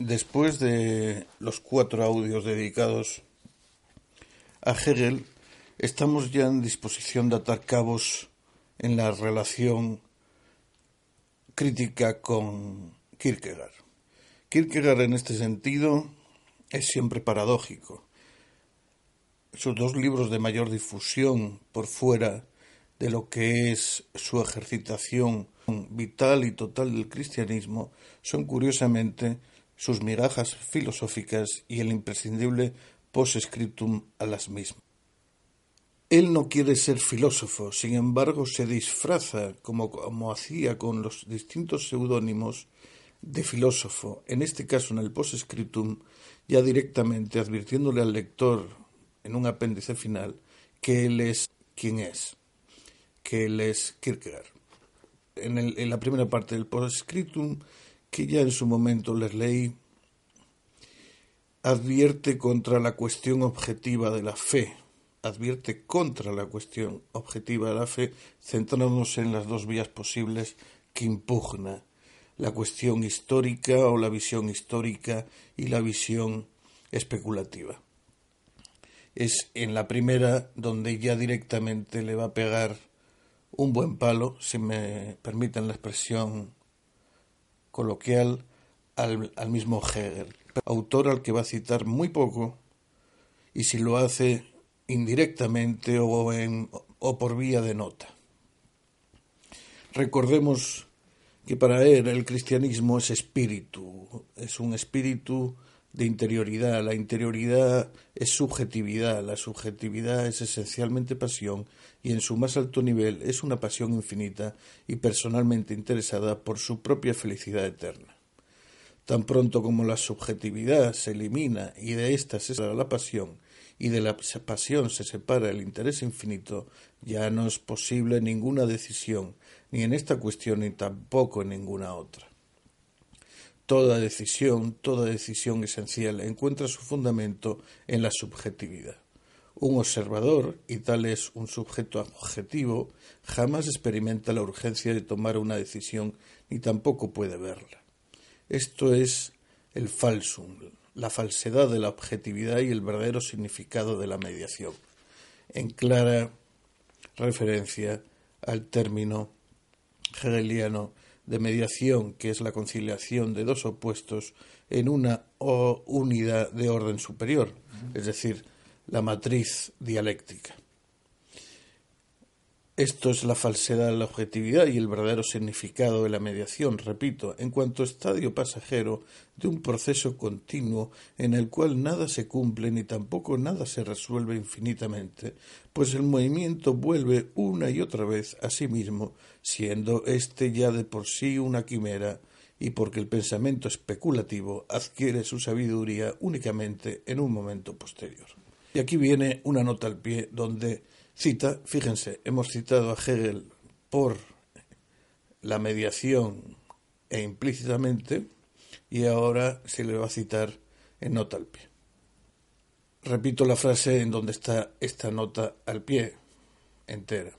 Después de los cuatro audios dedicados a Hegel, estamos ya en disposición de atar cabos en la relación crítica con Kierkegaard. Kierkegaard en este sentido es siempre paradójico. Sus dos libros de mayor difusión por fuera de lo que es su ejercitación vital y total del cristianismo son curiosamente sus migajas filosóficas y el imprescindible post-scriptum a las mismas. Él no quiere ser filósofo, sin embargo se disfraza, como, hacía con los distintos seudónimos, de filósofo, en este caso en el post-scriptum, ya directamente advirtiéndole al lector en un apéndice final que él es quien es, que él es Kierkegaard. En, en la primera parte del post-scriptum, que ya en su momento les leí, advierte contra la cuestión objetiva de la fe, advierte contra la cuestión objetiva de la fe, centrándose en las dos vías posibles que impugna la cuestión histórica o la visión histórica y la visión especulativa. Es en la primera donde ya directamente le va a pegar un buen palo, si me permiten la expresión coloquial, al, mismo Hegel, autor al que va a citar muy poco, y si lo hace indirectamente o, en, o por vía de nota. Recordemos que para él el cristianismo es espíritu, es un espíritu de interioridad, la interioridad es subjetividad, la subjetividad es esencialmente pasión y en su más alto nivel es una pasión infinita y personalmente interesada por su propia felicidad eterna. Tan pronto como la subjetividad se elimina y de ésta se separa la pasión y de la pasión se separa el interés infinito, ya no es posible ninguna decisión, ni en esta cuestión ni tampoco en ninguna otra. Toda decisión, toda decisión esencial encuentra su fundamento en la subjetividad. Un observador, y tal es un sujeto objetivo, jamás experimenta la urgencia de tomar una decisión ni tampoco puede verla. Esto es el falsum, la falsedad de la objetividad y el verdadero significado de la mediación, en clara referencia al término hegeliano de mediación, que es la conciliación de dos opuestos en una unidad de orden superior, es decir, la matriz dialéctica. Esto es la falsedad de la objetividad y el verdadero significado de la mediación, repito, en cuanto estadio pasajero de un proceso continuo en el cual nada se cumple ni tampoco nada se resuelve infinitamente, pues el movimiento vuelve una y otra vez a sí mismo, siendo éste ya de por sí una quimera, y porque el pensamiento especulativo adquiere su sabiduría únicamente en un momento posterior. Y aquí viene una nota al pie donde Cita, fíjense, hemos citado a Hegel por la mediación e implícitamente, y ahora se le va a citar en nota al pie. Repito la frase en donde está esta nota al pie entera.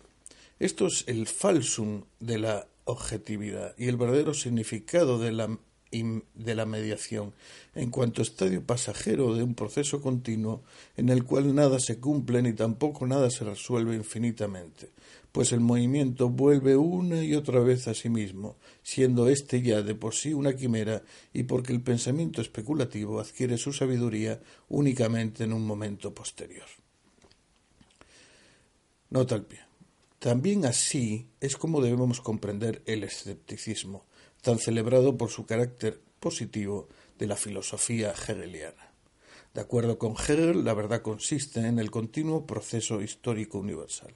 Esto es el falsum de la objetividad y el verdadero significado de la de la mediación, en cuanto estadio pasajero de un proceso continuo en el cual nada se cumple ni tampoco nada se resuelve infinitamente, pues el movimiento vuelve una y otra vez a sí mismo, siendo éste ya de por sí una quimera y porque el pensamiento especulativo adquiere su sabiduría únicamente en un momento posterior. Nota al pie. También así es como debemos comprender el escepticismo, tan celebrado por su carácter positivo de la filosofía hegeliana. De acuerdo con Hegel, la verdad consiste en el continuo proceso histórico universal.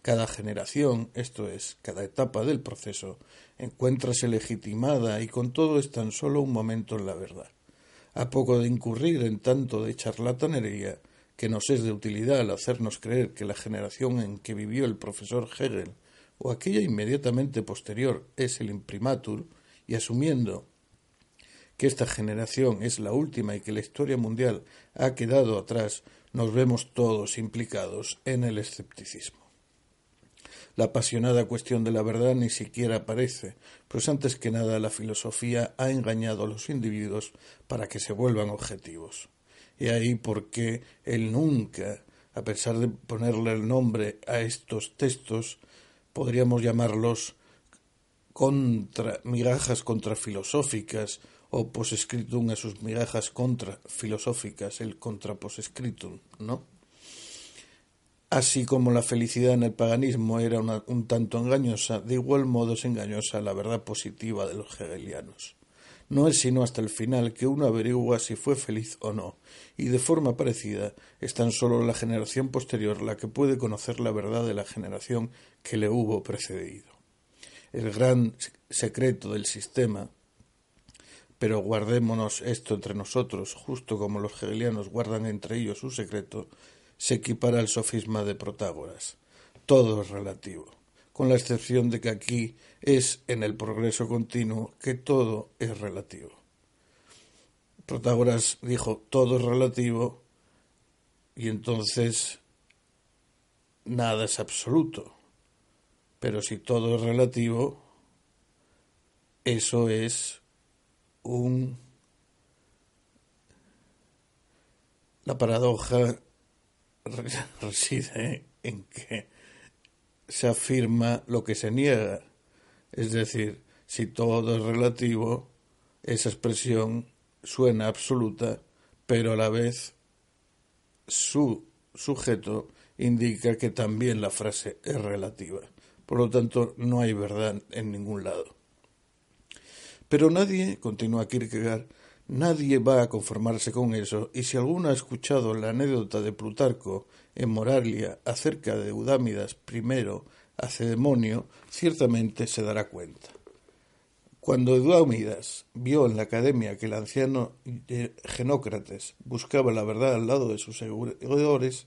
Cada generación, esto es, cada etapa del proceso, encuéntrase legitimada y con todo es tan solo un momento en la verdad. A poco de incurrir en tanto de charlatanería, que nos es de utilidad al hacernos creer que la generación en que vivió el profesor Hegel o aquella inmediatamente posterior es el imprimatur, y asumiendo que esta generación es la última y que la historia mundial ha quedado atrás, nos vemos todos implicados en el escepticismo. La apasionada cuestión de la verdad ni siquiera aparece, pues antes que nada la filosofía ha engañado a los individuos para que se vuelvan objetivos. Y ahí por qué él nunca, a pesar de ponerle el nombre a estos textos, podríamos llamarlos contra migajas contrafilosóficas o posescritum a sus migajas contrafilosóficas, el contraposescritum, ¿no? Así como la felicidad en el paganismo era un tanto engañosa, de igual modo es engañosa la verdad positiva de los hegelianos. No es sino hasta el final que uno averigua si fue feliz o no, y de forma parecida es tan solo la generación posterior la que puede conocer la verdad de la generación que le hubo precedido. El gran secreto del sistema, pero guardémonos esto entre nosotros, justo como los hegelianos guardan entre ellos su secreto, se equipara al sofisma de Protágoras. Todo es relativo, con la excepción de que aquí es en el progreso continuo que todo es relativo. Protágoras dijo todo es relativo y entonces nada es absoluto. Pero si todo es relativo, eso es un la paradoja reside en que se afirma lo que se niega. Es decir, si todo es relativo, esa expresión suena absoluta, pero a la vez su sujeto indica que también la frase es relativa. Por lo tanto, no hay verdad en ningún lado. Pero nadie, continúa Kierkegaard, Nadie va a conformarse con eso, y si alguno ha escuchado la anécdota de Plutarco en Moralia acerca de Eudámidas primero demonio, ciertamente se dará cuenta. Cuando Eudámidas vio en la academia que el anciano Genócrates buscaba la verdad al lado de sus seguidores,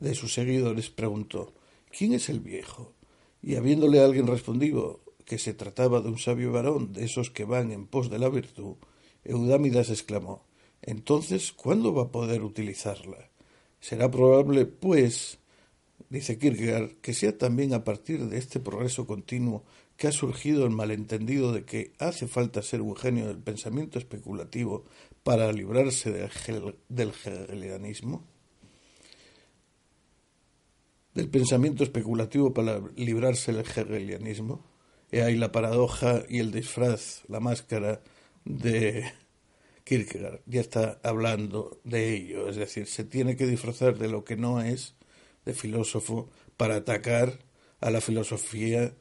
de sus seguidores preguntó ¿Quién es el viejo? Y habiéndole alguien respondido que se trataba de un sabio varón de esos que van en pos de la virtud, Eudámidas exclamó Entonces, ¿cuándo va a poder utilizarla? Será probable, pues, dice Kierkegaard, que sea también a partir de este progreso continuo que ha surgido el malentendido de que hace falta ser un genio del pensamiento especulativo para librarse del, del hegelianismo. Del pensamiento especulativo para librarse del hegelianismo. He ahí la paradoja y el disfraz, la máscara de Kierkegaard ya está hablando de ello, es decir, se tiene que disfrazar de lo que no es de filósofo para atacar a la filosofía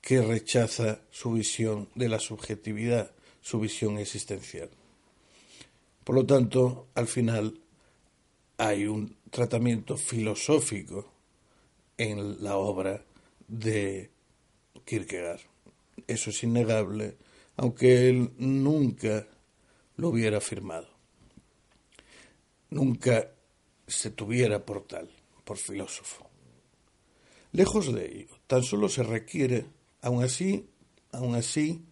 que rechaza su visión de la subjetividad, su visión existencial. Por lo tanto, al final hay un tratamiento filosófico en la obra de Kierkegaard. Eso es innegable aunque él nunca lo hubiera firmado. Nunca se tuviera por tal, por filósofo. Lejos de ello, tan solo se requiere, aun así, aun así,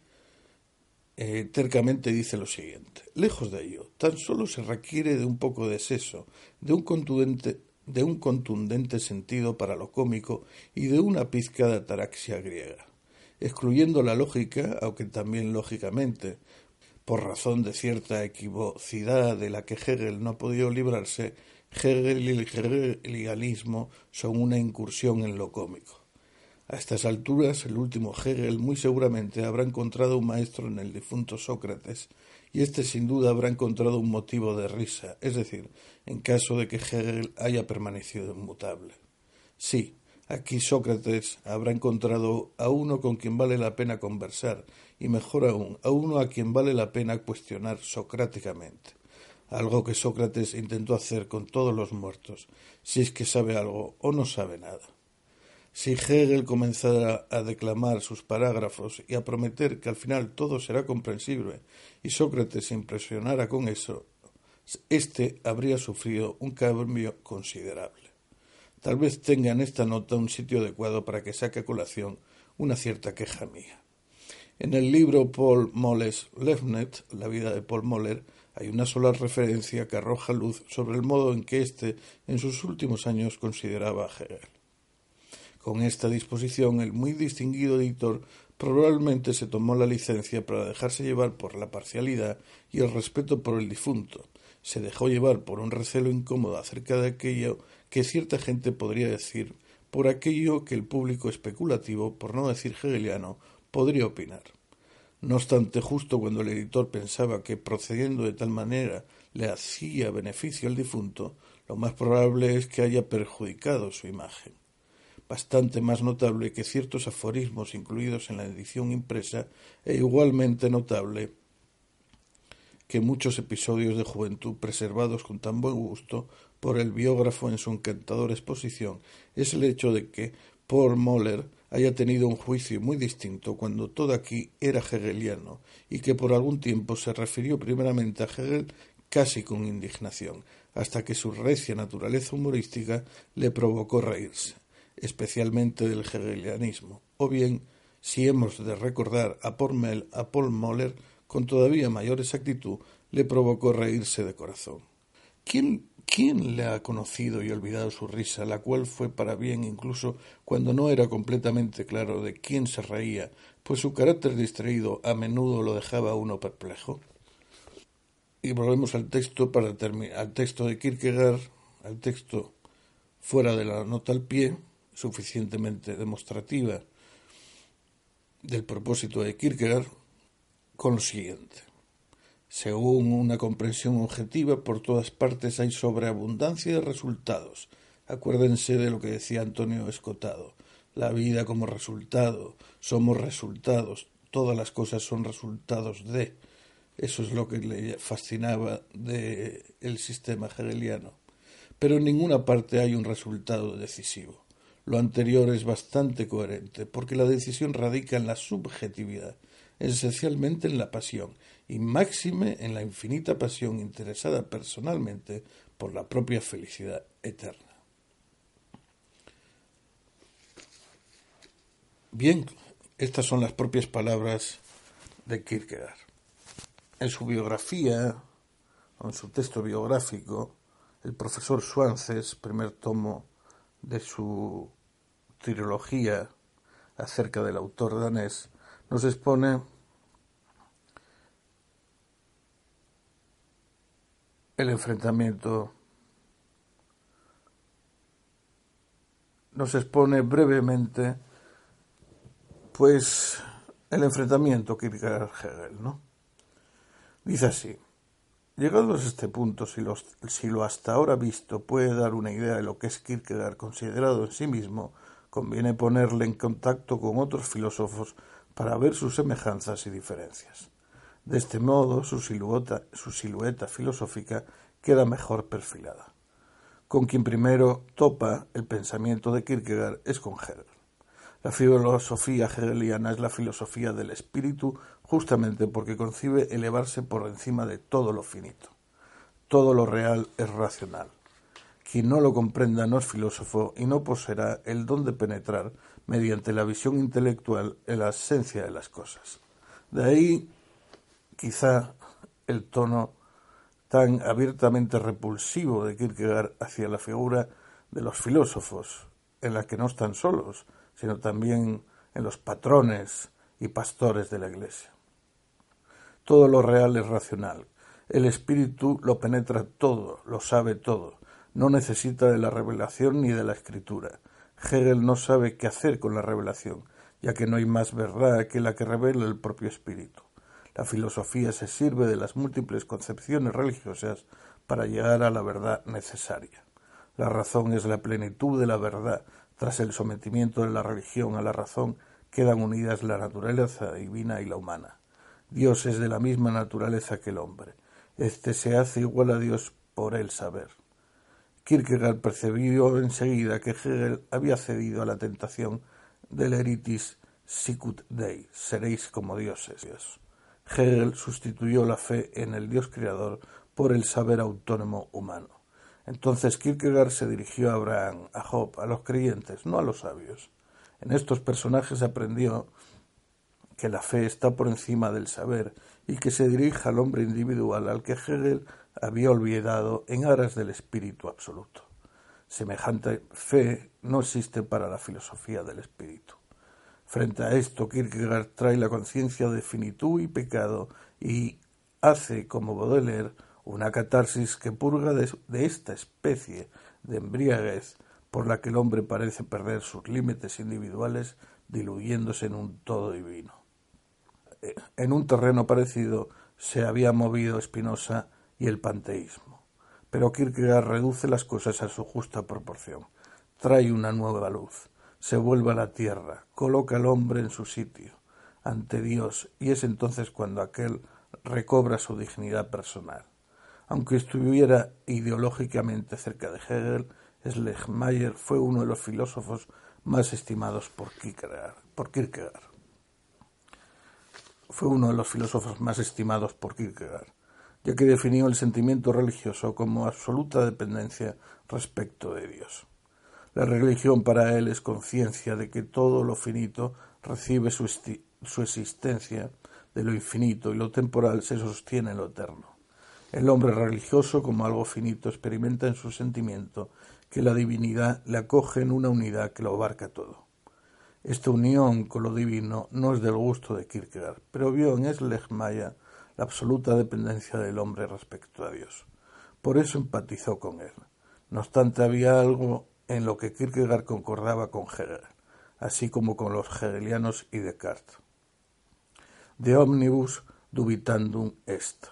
eh, tercamente dice lo siguiente. Lejos de ello, tan solo se requiere de un poco de seso, de un contundente, de un contundente sentido para lo cómico y de una pizca de ataraxia griega excluyendo la lógica, aunque también lógicamente, por razón de cierta equivocidad de la que Hegel no ha podido librarse, Hegel y el hegelianismo son una incursión en lo cómico. A estas alturas, el último Hegel muy seguramente habrá encontrado un maestro en el difunto Sócrates, y éste sin duda habrá encontrado un motivo de risa, es decir, en caso de que Hegel haya permanecido inmutable. Sí, Aquí Sócrates habrá encontrado a uno con quien vale la pena conversar, y mejor aún, a uno a quien vale la pena cuestionar socráticamente, algo que Sócrates intentó hacer con todos los muertos, si es que sabe algo o no sabe nada. Si Hegel comenzara a declamar sus parágrafos y a prometer que al final todo será comprensible, y Sócrates se impresionara con eso, éste habría sufrido un cambio considerable. Tal vez tenga en esta nota un sitio adecuado para que saque a colación una cierta queja mía. En el libro Paul Molles Lefnet, La vida de Paul Moller, hay una sola referencia que arroja luz sobre el modo en que éste en sus últimos años consideraba a Hegel. Con esta disposición, el muy distinguido editor probablemente se tomó la licencia para dejarse llevar por la parcialidad y el respeto por el difunto. Se dejó llevar por un recelo incómodo acerca de aquello que cierta gente podría decir, por aquello que el público especulativo, por no decir hegeliano, podría opinar. No obstante, justo cuando el editor pensaba que procediendo de tal manera le hacía beneficio al difunto, lo más probable es que haya perjudicado su imagen bastante más notable que ciertos aforismos incluidos en la edición impresa e igualmente notable que muchos episodios de juventud preservados con tan buen gusto por el biógrafo en su encantadora exposición es el hecho de que Paul Moller haya tenido un juicio muy distinto cuando todo aquí era hegeliano y que por algún tiempo se refirió primeramente a Hegel casi con indignación, hasta que su recia naturaleza humorística le provocó reírse especialmente del hegelianismo, o bien, si hemos de recordar a Paul, a Paul Moller, con todavía mayor exactitud, le provocó reírse de corazón. ¿Quién, ¿Quién le ha conocido y olvidado su risa, la cual fue para bien incluso cuando no era completamente claro de quién se reía, pues su carácter distraído a menudo lo dejaba a uno perplejo? Y volvemos al texto para al texto de Kierkegaard, al texto fuera de la nota al pie, suficientemente demostrativa del propósito de Kierkegaard con lo siguiente. Según una comprensión objetiva, por todas partes hay sobreabundancia de resultados. Acuérdense de lo que decía Antonio Escotado. La vida como resultado, somos resultados, todas las cosas son resultados de. Eso es lo que le fascinaba del sistema hegeliano. Pero en ninguna parte hay un resultado decisivo. Lo anterior es bastante coherente, porque la decisión radica en la subjetividad, esencialmente en la pasión, y máxime en la infinita pasión interesada personalmente por la propia felicidad eterna. Bien, estas son las propias palabras de Kierkegaard. En su biografía, o en su texto biográfico, el profesor Swances, primer tomo de su trilogía acerca del autor danés, nos expone el enfrentamiento, nos expone brevemente, pues, el enfrentamiento Kierkegaard-Hegel, ¿no? Dice así. Llegados a este punto, si, lo hasta ahora visto puede dar una idea de lo que es Kierkegaard considerado en sí mismo, conviene ponerle en contacto con otros filósofos para ver sus semejanzas y diferencias. De este modo, su silueta, su silueta filosófica queda mejor perfilada. Con quien primero topa el pensamiento de Kierkegaard es con Hegel. La filosofía hegeliana es la filosofía del espíritu justamente porque concibe elevarse por encima de todo lo finito. Todo lo real es racional. Quien no lo comprenda no es filósofo y no poseerá el don de penetrar mediante la visión intelectual en la esencia de las cosas. De ahí quizá el tono tan abiertamente repulsivo de Kierkegaard hacia la figura de los filósofos, en la que no están solos, sino también en los patrones y pastores de la Iglesia. Todo lo real es racional. El espíritu lo penetra todo, lo sabe todo. No necesita de la revelación ni de la escritura. Hegel no sabe qué hacer con la revelación, ya que no hay más verdad que la que revela el propio espíritu. La filosofía se sirve de las múltiples concepciones religiosas para llegar a la verdad necesaria. La razón es la plenitud de la verdad, tras el sometimiento de la religión a la razón, quedan unidas la naturaleza divina y la humana. Dios es de la misma naturaleza que el hombre. Este se hace igual a Dios por el saber. Kierkegaard percibió enseguida que Hegel había cedido a la tentación del eritis sicut dei, seréis como dioses. Hegel sustituyó la fe en el Dios creador por el saber autónomo humano. Entonces Kierkegaard se dirigió a Abraham, a Job, a los creyentes, no a los sabios. En estos personajes aprendió que la fe está por encima del saber y que se dirija al hombre individual al que Hegel había olvidado en aras del espíritu absoluto. Semejante fe no existe para la filosofía del espíritu. Frente a esto, Kierkegaard trae la conciencia de finitud y pecado y hace, como Baudelaire, una catarsis que purga de, esta especie de embriaguez por la que el hombre parece perder sus límites individuales diluyéndose en un todo divino. En un terreno parecido se había movido Spinoza y el panteísmo, pero Kierkegaard reduce las cosas a su justa proporción, trae una nueva luz, se vuelve a la tierra, coloca al hombre en su sitio, ante Dios, y es entonces cuando aquel recobra su dignidad personal. Aunque estuviera ideológicamente cerca de Hegel, Schleiermacher fue uno de los filósofos más estimados por Kierkegaard. Por Kierkegaard. Fue uno de los filósofos más estimados por Kierkegaard, ya que definió el sentimiento religioso como absoluta dependencia respecto de Dios. La religión para él es conciencia de que todo lo finito recibe su, su existencia de lo infinito y lo temporal se sostiene en lo eterno. El hombre religioso, como algo finito, experimenta en su sentimiento que la divinidad le acoge en una unidad que lo abarca todo. Esta unión con lo divino no es del gusto de Kierkegaard, pero vio en Schleiermacher la absoluta dependencia del hombre respecto a Dios. Por eso empatizó con él. No obstante, había algo en lo que Kierkegaard concordaba con Hegel, así como con los hegelianos y Descartes. De omnibus dubitandum est.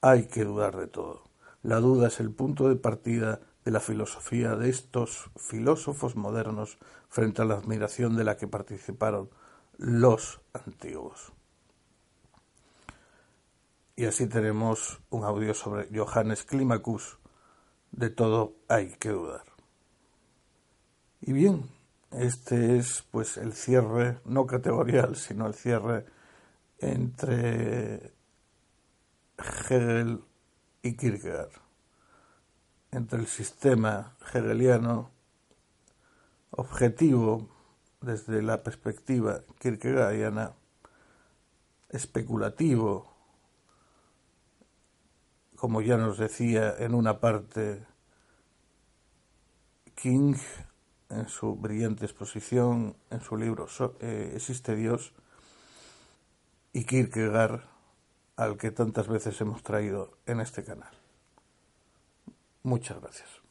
Hay que dudar de todo. La duda es el punto de partida de la filosofía de estos filósofos modernos frente a la admiración de la que participaron los antiguos. Y así tenemos un audio sobre Johannes Climacus, de todo hay que dudar. Y bien, este es pues el cierre, no categorial, sino el cierre entre Hegel y Kierkegaard. Entre el sistema hegeliano objetivo desde la perspectiva kierkegaardiana, especulativo, como ya nos decía en una parte King en su brillante exposición en su libro eh, ¿Existe Dios? y Kierkegaard al que tantas veces hemos traído en este canal. Muchas gracias.